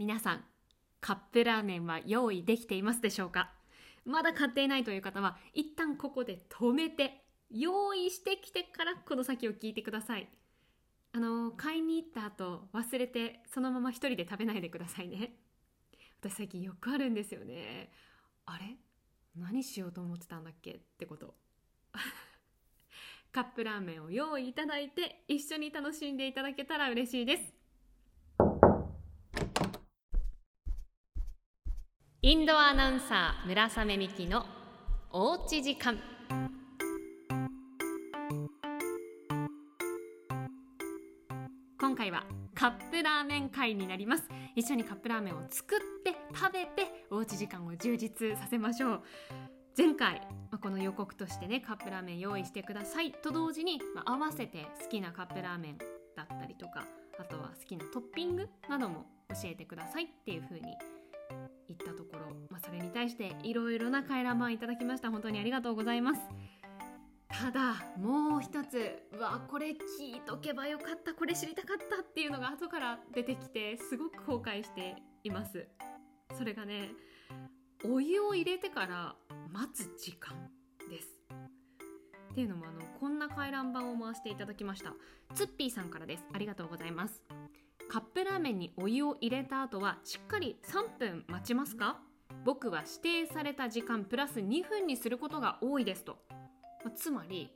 皆さんカップラーメンは用意できていますでしょうか？まだ買っていないという方は一旦ここで止めて用意してきてからこの先を聞いてください。あの買いに行った後忘れてそのまま一人で食べないでくださいね。私最近よくあるんですよね。あれ？何しようと思ってたんだっけ？ってこと。カップラーメンを用意いただいて一緒に楽しんでいただけたら嬉しいです。インドアナウンサー村雨美希のおうち時間。今回はカップラーメン会になります。一緒にカップラーメンを作って食べておうち時間を充実させましょう。前回この予告としてねカップラーメン用意してください。と同時に、まあ、合わせて好きなカップラーメンだったりとかあとは好きなトッピングなども教えてくださいっていう風にったところ、まあ、それに対していろいろな回覧板いただきました。本当にありがとうございます。ただもう一つうわこれ聞いとけばよかった。これ知りたかったっていうのが後から出てきてすごく後悔しています。それがねお湯を入れてから待つ時間です。っていうのもあのこんな回覧板を回していただきました。ツッピーさんからです。ありがとうございます。カップラーメンにお湯を入れた後はしっかり3分待ちますか？僕は指定された時間プラス2分にすることが多いですと。まつまり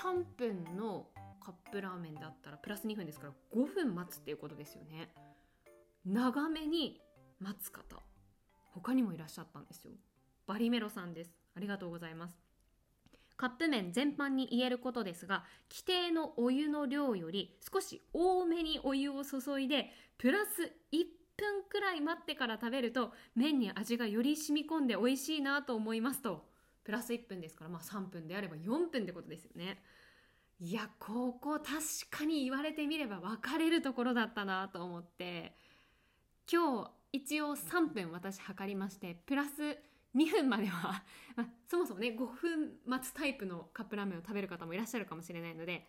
3分のカップラーメンだったらプラス2分ですから5分待つっていうことですよね。長めに待つ方他にもいらっしゃったんですよ。バリメロさんです。ありがとうございます。カップ麺全般に言えることですが規定のお湯の量より少し多めにお湯を注いでプラス1分くらい待ってから食べると麺に味がより染み込んで美味しいなと思いますと。プラス1分ですからまあ3分であれば4分ってことですよね。いやここ確かに言われてみれば分かれるところだったなと思って。今日一応3分私測りましてプラス2分までは、まあ、そもそもね5分待つタイプのカップラーメンを食べる方もいらっしゃるかもしれないので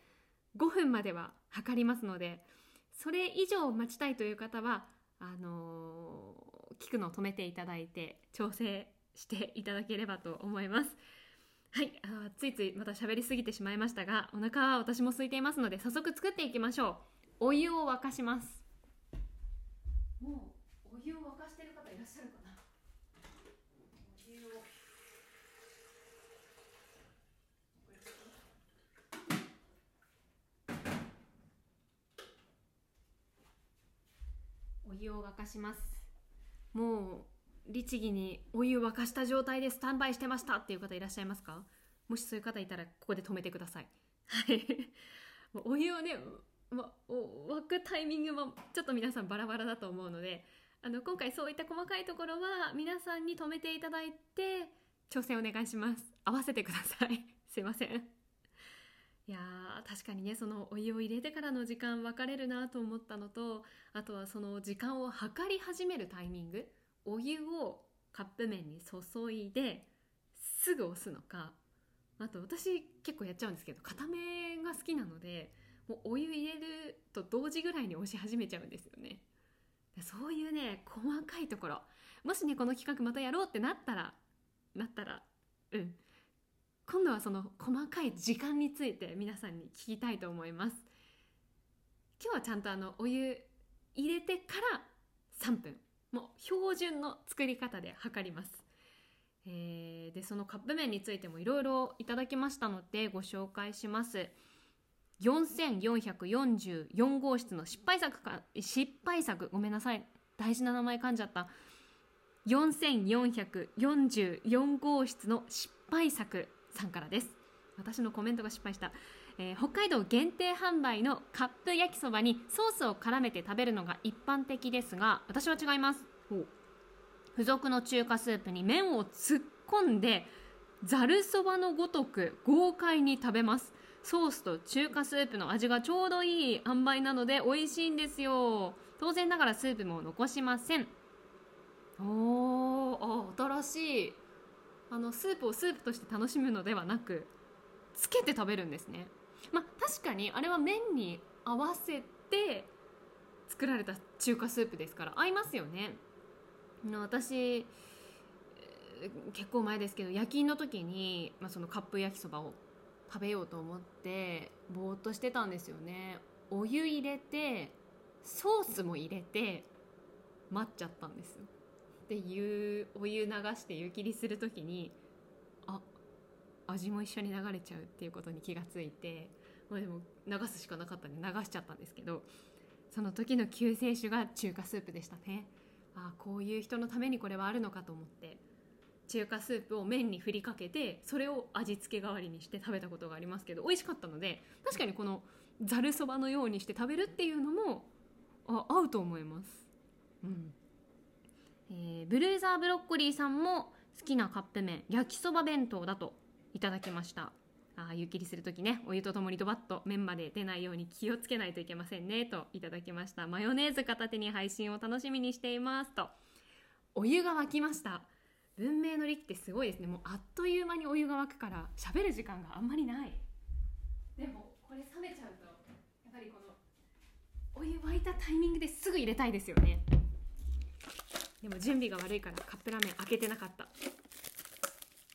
5分までは測りますのでそれ以上待ちたいという方はあのー、聞くのを止めていただいて調整していただければと思います。はいあついついまた喋りすぎてしまいましたがお腹は私も空いていますので早速作っていきましょうお湯を沸かしますもうお湯を沸かしてる方いらっしゃるかなお湯をお湯を沸かします。もう律儀にお湯沸かした状態でスタンバイしてましたっていう方いらっしゃいますか？もしそういう方いたらここで止めてください。はい。お湯をね、ま、沸くタイミングもちょっと皆さんバラバラだと思うのであの今回そういった細かいところは皆さんに止めていただいて調整お願いします。合わせてください。すいません。いや確かにねそのお湯を入れてからの時間分かれるなと思ったのとあとはその時間を測り始めるタイミングお湯をカップ麺に注いですぐ押すのかあと私結構やっちゃうんですけど固めが好きなのでもうお湯入れると同時ぐらいに押し始めちゃうんですよね。そういうね細かいところ。もしねこの企画またやろうってなったらなったらうん。今度はその細かい時間について皆さんに聞きたいと思います。今日はちゃんとあのお湯入れてから3分。もう標準の作り方で測ります。えー、でそのカップ麺についてもいろいろいただきましたのでご紹介します。4444号室の失敗作か失敗作ごめんなさい。大事な名前噛んじゃった。4444号室の失敗作。さんからです。私のコメントが失敗した、えー、北海道限定販売のカップ焼きそばにソースを絡めて食べるのが一般的ですが私は違います。付属の中華スープに麺を突っ込んでざるそばのごとく豪快に食べます。ソースと中華スープの味がちょうどいい塩梅なので美味しいんですよ。当然ながらスープも残しません。おーあ新しいあのスープをスープとして楽しむのではなくつけて食べるんですね。まあ確かにあれは麺に合わせて作られた中華スープですから合いますよね。私結構前ですけど夜勤の時に、まあ、そのカップ焼きそばを食べようと思ってぼーっとしてたんですよね。お湯入れてソースも入れて待っちゃったんですよ。で湯お湯流して湯切りする時にあ味も一緒に流れちゃうっていうことに気がついて、まあ、でも流すしかなかったんで流しちゃったんですけどその時の救世主が中華スープでしたね。あこういう人のためにこれはあるのかと思って中華スープを麺に振りかけてそれを味付け代わりにして食べたことがありますけど美味しかったので確かにこのざるそばのようにして食べるっていうのもあ合うと思います、うん。えー、ブルーザーブロッコリーさんも好きなカップ麺焼きそば弁当だといただきました。あ湯切りする時ねお湯とともにドバッと麺まで出ないように気をつけないといけませんねといただきました。マヨネーズ片手に配信を楽しみにしていますと。お湯が沸きました。文明の利ってすごいですね。もうあっという間にお湯が沸くから喋る時間があんまりない。でもこれ冷めちゃうとやっぱりこのお湯沸いたタイミングですぐ入れたいですよね。でも準備が悪いからカップラーメン開けてなかった。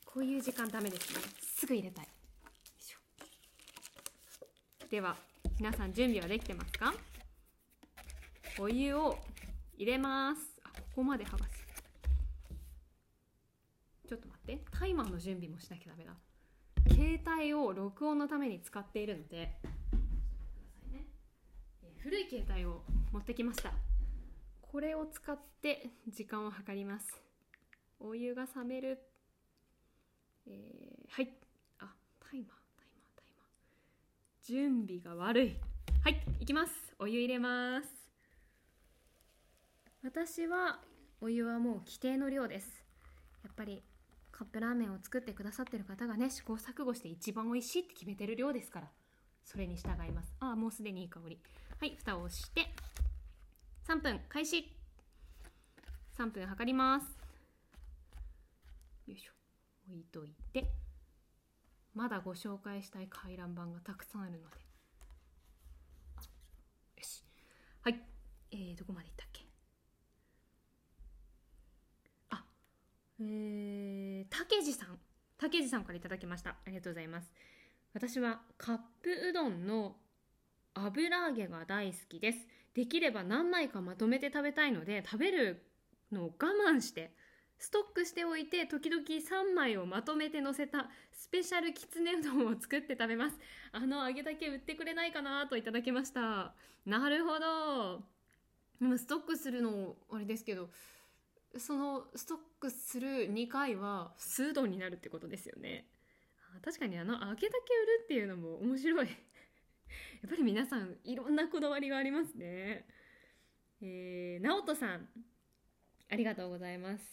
こういう時間ダメですね。すぐ入れたい。では皆さん準備はできてますか？お湯を入れます。あここまで剥がす。ちょっと待って。タイマーの準備もしなきゃダメだ。携帯を録音のために使っているので古い携帯を持ってきましたこれを使って時間を計ります。お湯が冷める。えー、はい。あタイマー。タイマータイマー。準備が悪い。はい行きます。お湯入れます。私はお湯はもう規定の量です。やっぱりカップラーメンを作ってくださってる方がね試行錯誤して一番美味しいって決めてる量ですからそれに従います。ああもうすでにいい香り。はい蓋をして。3分開始3分測ります。よいしょ。置いといて。まだご紹介したい回覧板がたくさんあるので。よし。はい。えー、どこまでいったっけ？あえー、竹地さん。竹地さんからいただきました。ありがとうございます。私はカップうどんの油揚げが大好きです。できれば何枚かまとめて食べたいので食べるのを我慢してストックしておいて時々3枚をまとめて乗せたスペシャルきつねうどんを作って食べます。あの揚げだけ売ってくれないかなといただきました。なるほど。でもストックするのあれですけどそのストックする2回は数うどんになるってことですよね。確かにあの揚げだけ売るっていうのも面白いやっぱり皆さんいろんなこだわりがありますね。えー、直人さんありがとうございます。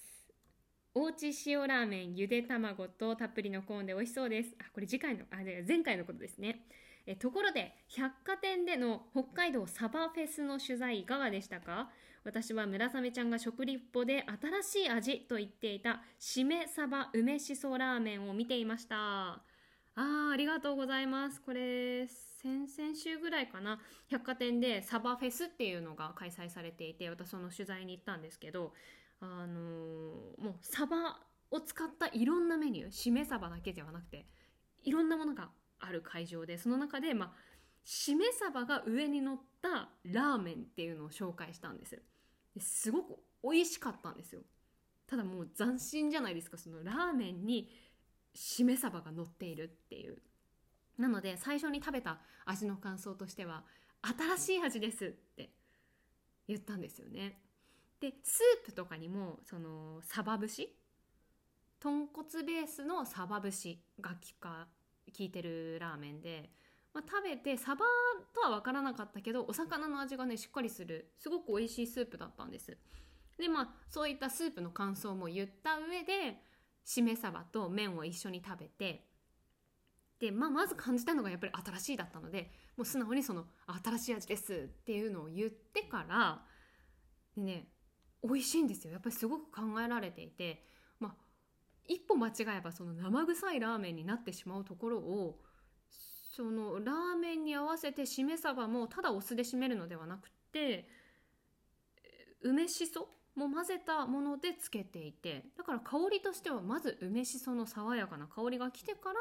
おうち塩ラーメンゆで卵とたっぷりのコーンで美味しそうです。あこれ次回のあ前回のことですね。えところで百貨店での北海道サバフェスの取材いかがでしたか？私は村雨ちゃんが食リポで新しい味と言っていたしめサバ梅しそラーメンを見ていました。あーありがとうございます。これ先々週ぐらいかな。百貨店でサバフェスっていうのが開催されていて私その取材に行ったんですけどあのー、もうサバを使ったいろんなメニューしめ鯖だけではなくていろんなものがある会場でその中でまあしめ鯖が上に乗ったラーメンっていうのを紹介したんですすごく美味しかったんですよ。ただもう斬新じゃないですか。そのラーメンにしめ鯖が乗っているっていう。なので最初に食べた味の感想としては新しい味ですって言ったんですよね。でスープとかにもそのサバ節？豚骨ベースのサバ節が効か効いてるラーメンで、まあ、食べてサバとは分からなかったけどお魚の味がねしっかりする。すごく美味しいスープだったんです。でまあそういったスープの感想も言った上でしめ鯖と麺を一緒に食べてで、まあ、まず感じたのがやっぱり新しいだったのでもう素直にその新しい味ですっていうのを言ってからでね美味しいんですよ。やっぱりすごく考えられていて、まあ、一歩間違えばその生臭いラーメンになってしまうところをそのラーメンに合わせてしめ鯖もただお酢で締めるのではなくて梅しそも混ぜたものでつけていてだから香りとしてはまず梅しその爽やかな香りが来てから、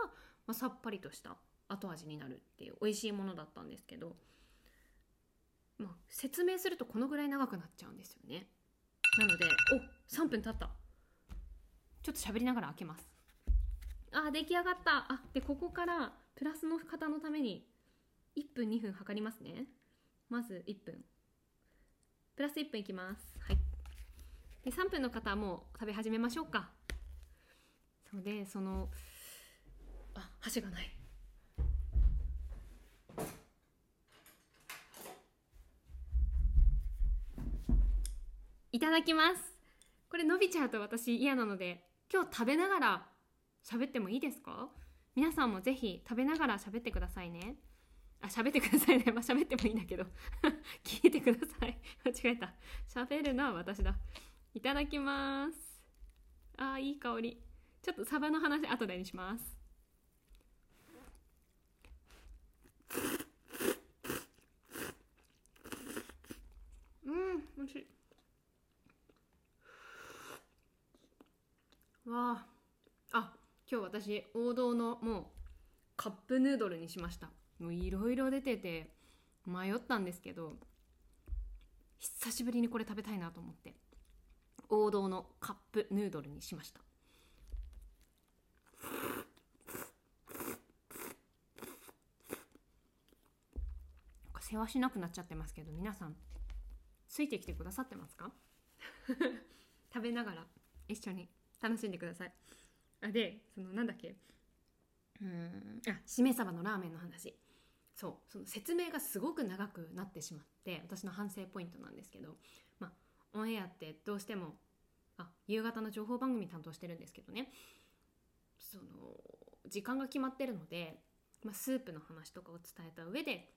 まあ、さっぱりとした後味になるっていう美味しいものだったんですけど、まあ、説明するとこのぐらい長くなっちゃうんですよね。なのでお3分経った。ちょっと喋りながら開けます。あ出来上がった。あでここからプラスの方のために1分2分測りますね。まず1分。プラス1分いきます。はい。で3分の方はもう食べ始めましょうか。そうでそのあ箸がない。いただきます。これ伸びちゃうと私嫌なので今日食べながら喋ってもいいですか？皆さんもぜひ食べながら喋ってくださいね。あ喋ってくださいね。まあ喋ってもいいんだけど。聞いてください。間違えた。喋るのは私だいただきます。あーいい香り。ちょっとサバの話後でにします。うん美味しい。わあ。あ今日私王道のもうカップヌードルにしました。もういろいろ出てて迷ったんですけど久しぶりにこれ食べたいなと思って。王道のカップヌードルにしました。世話しなくなっちゃってますけど皆さんついてきてくださってますか？食べながら一緒に楽しんでください。あでそのなんだっけ？うんあしめ鯖のラーメンの話。そうその説明がすごく長くなってしまって私の反省ポイントなんですけどオンエアってどうしてもあ夕方の情報番組担当してるんですけどね。その時間が決まってるので、まあ、スープの話とかを伝えた上で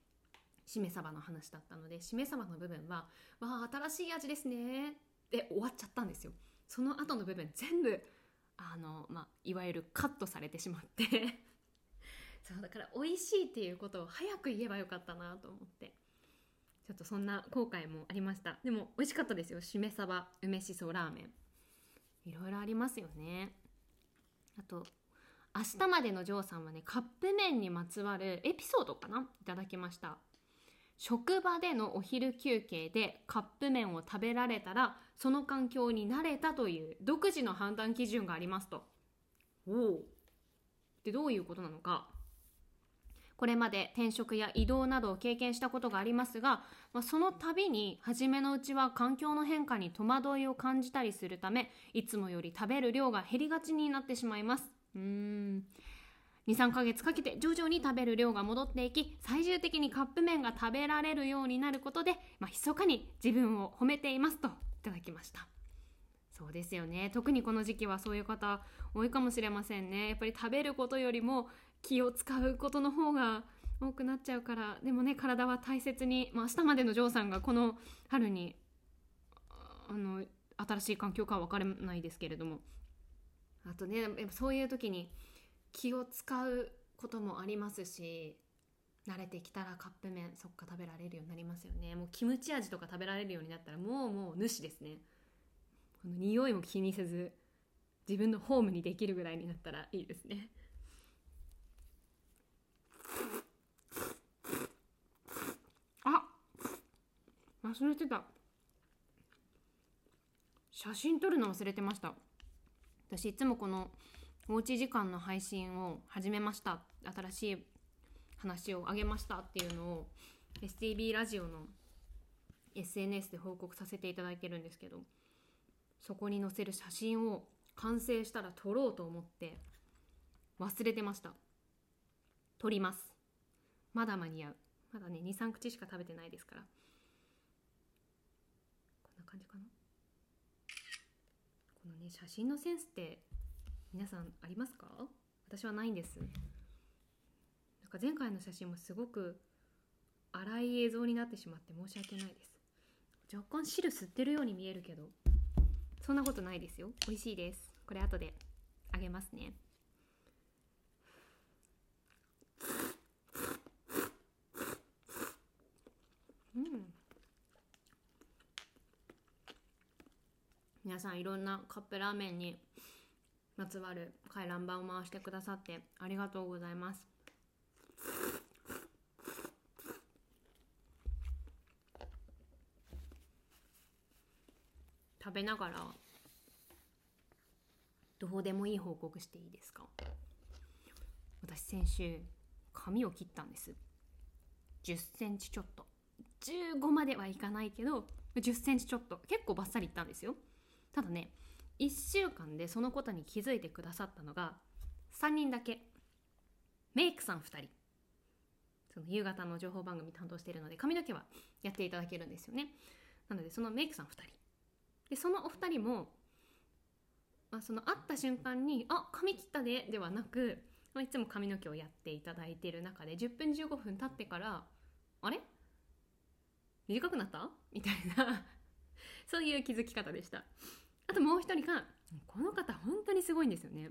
しめ鯖の話だったのでしめ鯖の部分は「わあ新しい味ですね」で終わっちゃったんですよ。その後の部分全部あの、まあ、いわゆるカットされてしまって。そうだから美味しいっていうことを早く言えばよかったなと思って。ちょっとそんな後悔もありましたでも美味しかったですよしめ鯖梅しそラーメンいろいろありますよねあと明日までのジョーさんはねカップ麺にまつわるエピソードかな？いただきました職場でのお昼休憩でカップ麺を食べられたらその環境に慣れたという独自の判断基準がありますと。おお。でどういうことなのか。これまで転職や移動などを経験したことがありますが、まあ、その度に初めのうちは環境の変化に戸惑いを感じたりするためいつもより食べる量が減りがちになってしまいます。うーん。23ヶ月かけて徐々に食べる量が戻っていき最終的にカップ麺が食べられるようになることで、まあ、密かに自分を褒めていますといただきました。そうですよね。特にこの時期はそういう方多いかもしれませんね。やっぱり食べることよりも気を使うことの方が多くなっちゃうからでもね体は大切に、まあ、明日までのジョーさんがこの春にあの新しい環境かは分からないですけれども。あとねやっぱそういう時に気を使うこともありますし慣れてきたらカップ麺そっか食べられるようになりますよね。もうキムチ味とか食べられるようになったらもうもう主ですね。この匂いも気にせず自分のホームにできるぐらいになったらいいですね。あ忘れてた。写真撮るの忘れてました。私いつもこのおうち時間の配信を始めました。新しい話をあげましたっていうのを STB ラジオの SNS で報告させていただいてるんですけどそこに載せる写真を完成したら撮ろうと思って忘れてました。撮ります。まだ間に合う。まだね23口しか食べてないですから。こんな感じかな。このね写真のセンスって皆さんありますか？私はないんです。なんか前回の写真もすごく荒い映像になってしまって申し訳ないです。若干汁吸ってるように見えるけどそんなことないですよ。美味しいです。これ後であげますねうん皆さんいろんなカップラーメンにまつわる回覧板を回してくださってありがとうございます。食べながらどうでもいい報告していいですか？私先週髪を切ったんです。10センチちょっと。15まではいかないけど10センチちょっと。結構バッサリいったんですよ。ただね1週間でそのことに気づいてくださったのが3人だけ。メイクさん2人。その夕方の情報番組担当しているので髪の毛はやっていただけるんですよね。なのでそのメイクさん2人。でそのお二人も、まあ、その会った瞬間に「あ髪切ったね」ではなく、まあ、いつも髪の毛をやっていただいている中で10分15分経ってから「あれ？短くなった?」みたいな。そういう気づき方でした。あともう一人がこの方本当にすごいんですよね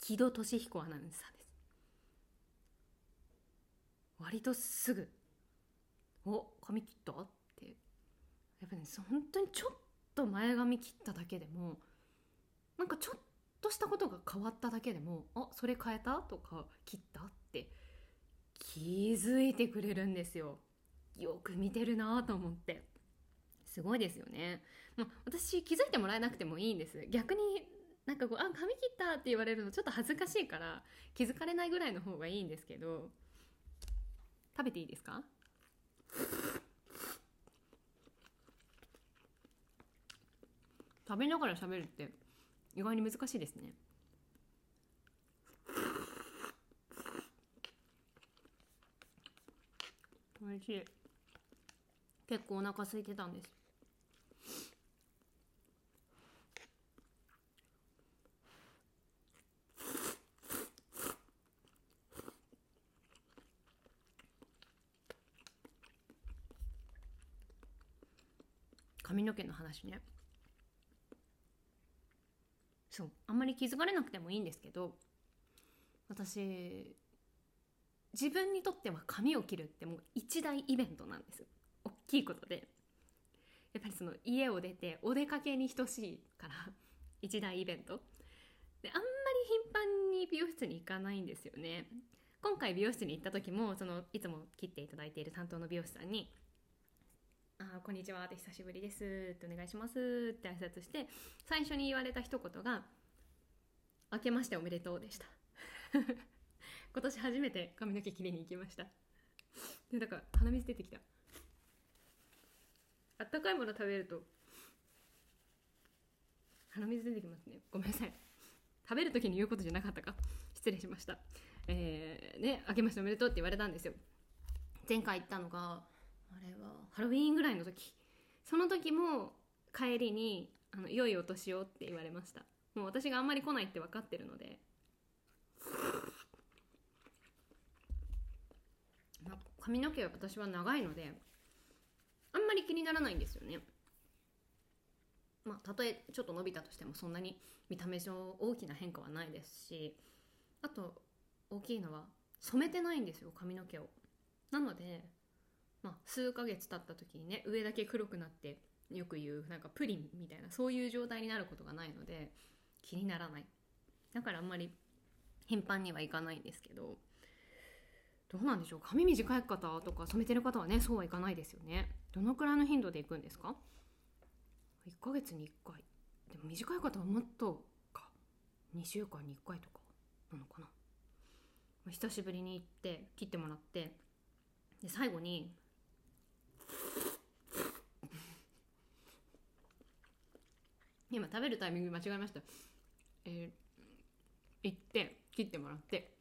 木戸俊彦アナウンサーです割とすぐ「お髪切った?」ってやっぱね本当にちょっと前髪切っただけでもなんかちょっとしたことが変わっただけでも「あそれ変えた?」とか「切った?」って気づいてくれるんですよよく見てるなと思ってすごいですよね。もう私気づいてもらえなくてもいいんです。逆になんかこう「あ髪切った」って言われるのちょっと恥ずかしいから気づかれないぐらいの方がいいんですけど。食べていいですか？食べながら喋るって意外に難しいですね。おいしい。結構お腹空いてたんです。髪の毛の話ね。そうあんまり気づかれなくてもいいんですけど私自分にとっては髪を切るってもう一大イベントなんです大きいことで。やっぱりその家を出てお出かけに等しいから一大イベント。であんまり頻繁に美容室に行かないんですよね。今回美容室に行った時もそのいつも切っていただいている担当の美容師さんにあこんにちはって久しぶりですってお願いしますって挨拶して最初に言われた一言が「明けましておめでとう」でした。今年初めて髪の毛切りに行きました。でだから鼻水出てきた。あったかいもの食べると鼻水出てきますね。ごめんなさい。食べる時に言うことじゃなかったか。失礼しました。えー、ね明けましておめでとうって言われたんですよ。前回行ったのがあれはハロウィーンぐらいの時。その時も帰りにあの良いお年をって言われました。もう私があんまり来ないって分かってるので、髪の毛は私は長いのであんまり気にならないんですよね。まあたとえちょっと伸びたとしてもそんなに見た目上大きな変化はないですしあと大きいのは染めてないんですよ髪の毛を。なのでまあ、数ヶ月経った時にね上だけ黒くなってよく言うなんかプリンみたいなそういう状態になることがないので気にならない。だからあんまり頻繁にはいかないんですけどどうなんでしょう髪短い方とか染めてる方はねそうはいかないですよね。どのくらいの頻度でいくんですか？1ヶ月に1回。でも短い方はもっとか。2週間に1回とかなのかな。久しぶりに行って切ってもらってで最後に今食べるタイミング間違えました。えー、行って切ってもらって。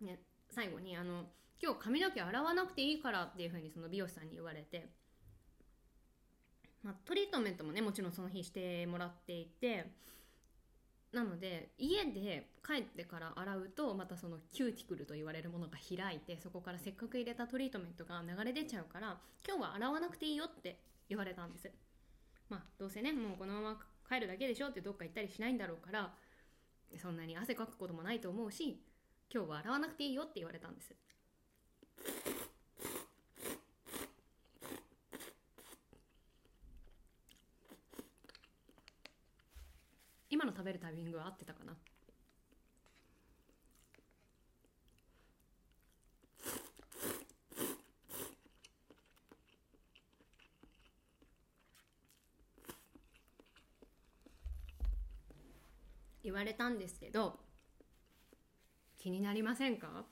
ね最後にあの今日髪の毛洗わなくていいからっていうふうにその美容師さんに言われて、まあ、トリートメントもねもちろんその日してもらっていて。なので家で帰ってから洗うとまたそのキューティクルと言われるものが開いてそこからせっかく入れたトリートメントが流れ出ちゃうから今日は洗わなくていいよって言われたんです。まあ、どうせねもうこのまま帰るだけでしょってどっか行ったりしないんだろうからそんなに汗かくこともないと思うし今日は洗わなくていいよって言われたんです。今の食べるタイミングは合ってたかな？言われたんですけど気になりませんか？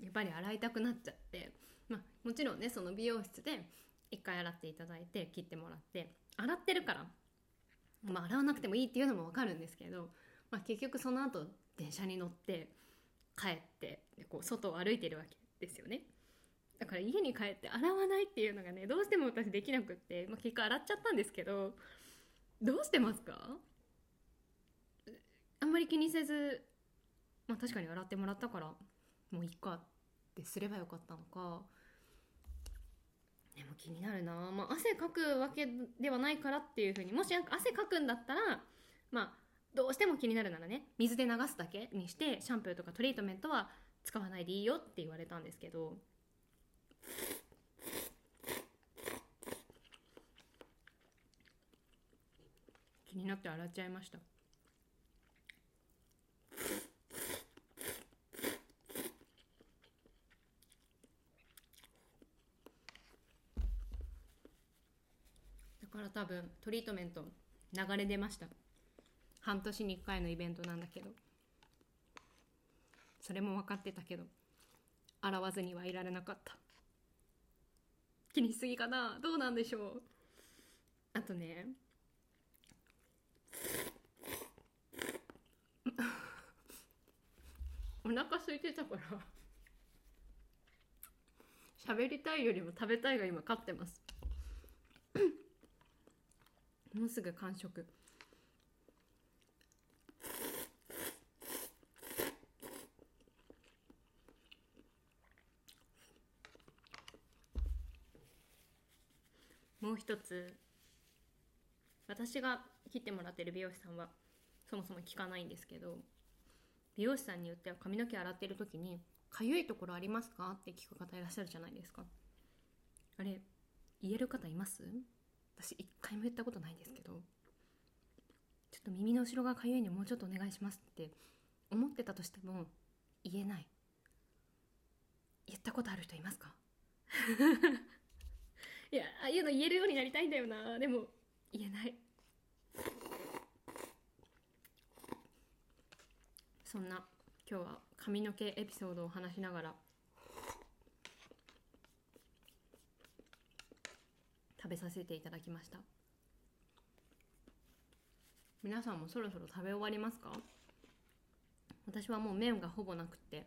やっぱり洗いたくなっちゃって。まあもちろんねその美容室で一回洗っていただいて切ってもらって洗ってるから。まあ洗わなくてもいいっていうのも分かるんですけど、まあ、結局その後電車に乗って帰ってでこう外を歩いてるわけですよね。だから家に帰って洗わないっていうのがねどうしても私できなくって、まあ、結果洗っちゃったんですけどどうしてますか？まり気にせずまあ確かに洗ってもらったからもういっかってすればよかったのか。でも気になるな、まあ、汗かくわけではないからっていうふうにもし汗かくんだったらまあどうしても気になるならね水で流すだけにしてシャンプーとかトリートメントは使わないでいいよって言われたんですけど。気になって洗っちゃいました。から多分トリートメント流れ出ました。半年に1回のイベントなんだけど。それも分かってたけど。洗わずにはいられなかった。気にしすぎかな。どうなんでしょう。あとね。お腹空いてたから。喋りたいよりも食べたいが今勝ってます。もうすぐ完食。もう一つ。私が切ってもらってる美容師さんはそもそも聞かないんですけど美容師さんによっては髪の毛洗ってる時に「かゆいところありますか?」って聞く方いらっしゃるじゃないですか。あれ言える方います？私一回も言ったことないんですけどちょっと耳の後ろがかゆいんでもうちょっとお願いしますって思ってたとしても言えない。言ったことある人いますか？いやああいうの言えるようになりたいんだよな。でも言えない。そんな今日は髪の毛エピソードを話しながら食べさせていただきました。皆さんもそろそろ食べ終わりますか？私はもう麺がほぼなくて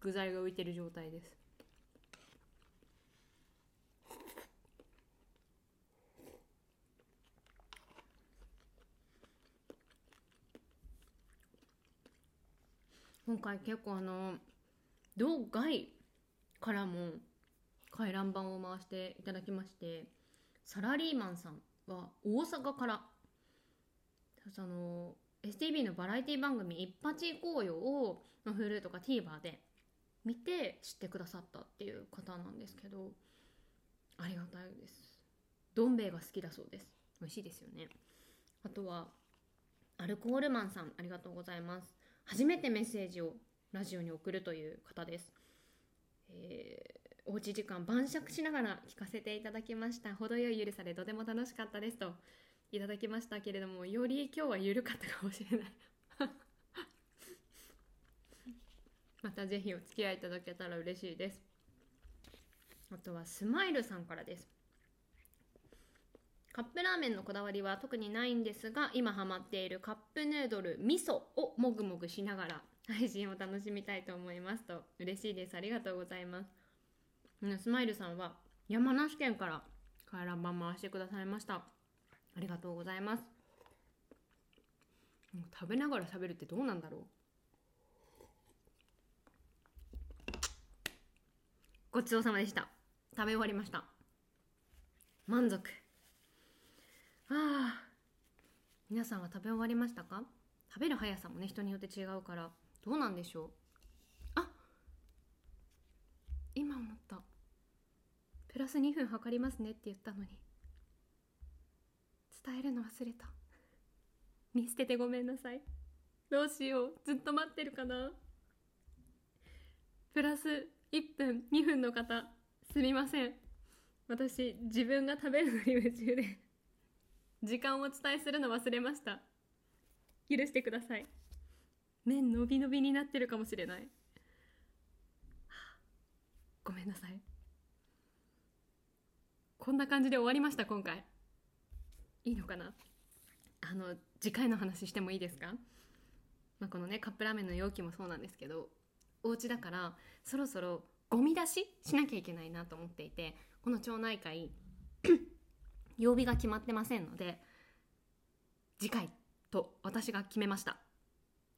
具材が浮いてる状態です。今回結構あの道外からも回覧板を回していただきましてサラリーマンさんは大阪からその STV のバラエティ番組「一発行こうよ」を Hulu とか TVer で見て知ってくださったっていう方なんですけどありがたいです。どん兵衛が好きだそうです。美味しいですよね。あとはアルコールマンさんありがとうございます。初めてメッセージをラジオに送るという方です、えおうち時間晩酌しながら聞かせていただきました。程よいゆるさでとても楽しかったですと。いただきましたけれどもより今日は緩かったかもしれない。またぜひお付き合いいただけたら嬉しいです。あとはスマイルさんからです。カップラーメンのこだわりは特にないんですが今ハマっているカップヌードル味噌をもぐもぐしながら配信を楽しみたいと思いますと。嬉しいです。ありがとうございます。スマイルさんは山梨県から回覧板回してくださいました。ありがとうございます。食べながら喋るってどうなんだろう。ごちそうさまでした。食べ終わりました。満足。ああ皆さんは食べ終わりましたか？食べる速さもね人によって違うから。どうなんでしょう？あ今思った。プラス2分測りますねって言ったのに。伝えるの忘れた。見捨ててごめんなさい。どうしよう。ずっと待ってるかな。プラス1分2分の方。すみません。私自分が食べるのに夢中で。時間をお伝えするの忘れました。許してください。麺伸び伸びになってるかもしれない。ごめんなさい。こんな感じで終わりました今回。いいのかな？あの次回の話してもいいですか、まあ、このねカップラーメンの容器もそうなんですけどお家だからそろそろゴミ出ししなきゃいけないなと思っていてこの町内会 曜日が決まってませんので次回と私が決めました。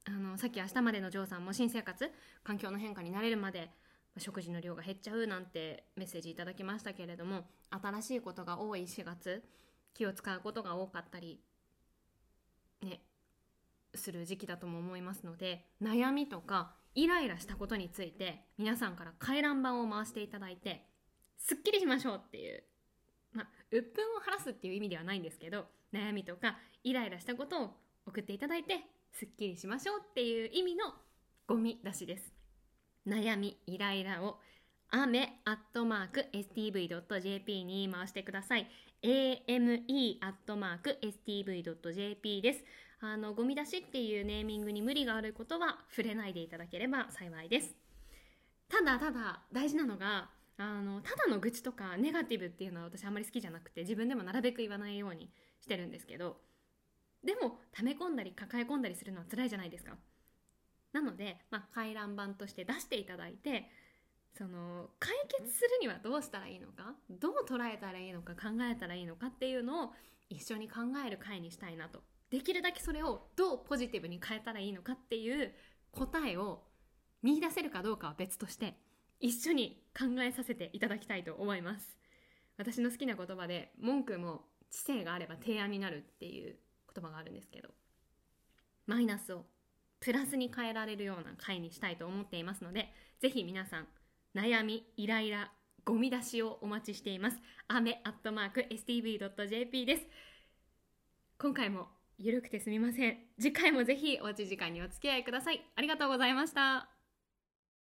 あのさっき明日までのジョーさんも新生活環境の変化に慣れるまで食事の量が減っちゃうなんてメッセージいただきましたけれども新しいことが多い4月気を使うことが多かったりねする時期だとも思いますので悩みとかイライラしたことについて皆さんから回覧板を回していただいてすっきりしましょうっていうまあ鬱憤を晴らすっていう意味ではないんですけど悩みとかイライラしたことを送っていただいてすっきりしましょうっていう意味のゴミ出しです。悩みイライラを雨アットマーク stv.jp に回してください。ame アットマーク stv.jp です。あのゴミ出しっていうネーミングに無理があることは触れないでいただければ幸いです。ただただ大事なのがあのただの愚痴とかネガティブっていうのは私あんまり好きじゃなくて自分でもなるべく言わないようにしてるんですけどでも溜め込んだり抱え込んだりするのは辛いじゃないですか。なので、まあ、回覧板として出していただいてその解決するにはどうしたらいいのかどう捉えたらいいのか考えたらいいのかっていうのを一緒に考える会にしたいなと。できるだけそれをどうポジティブに変えたらいいのかっていう答えを見出せるかどうかは別として一緒に考えさせていただきたいと思います。私の好きな言葉で文句も知性があれば提案になるっていう言葉があるんですけどマイナスをプラスに変えられるような回にしたいと思っていますのでぜひ皆さん悩みイライラゴミ出しをお待ちしています。雨アットマーク stv.jp です。今回もゆるくてすみません。次回もぜひおうち時間にお付き合いください。ありがとうございました。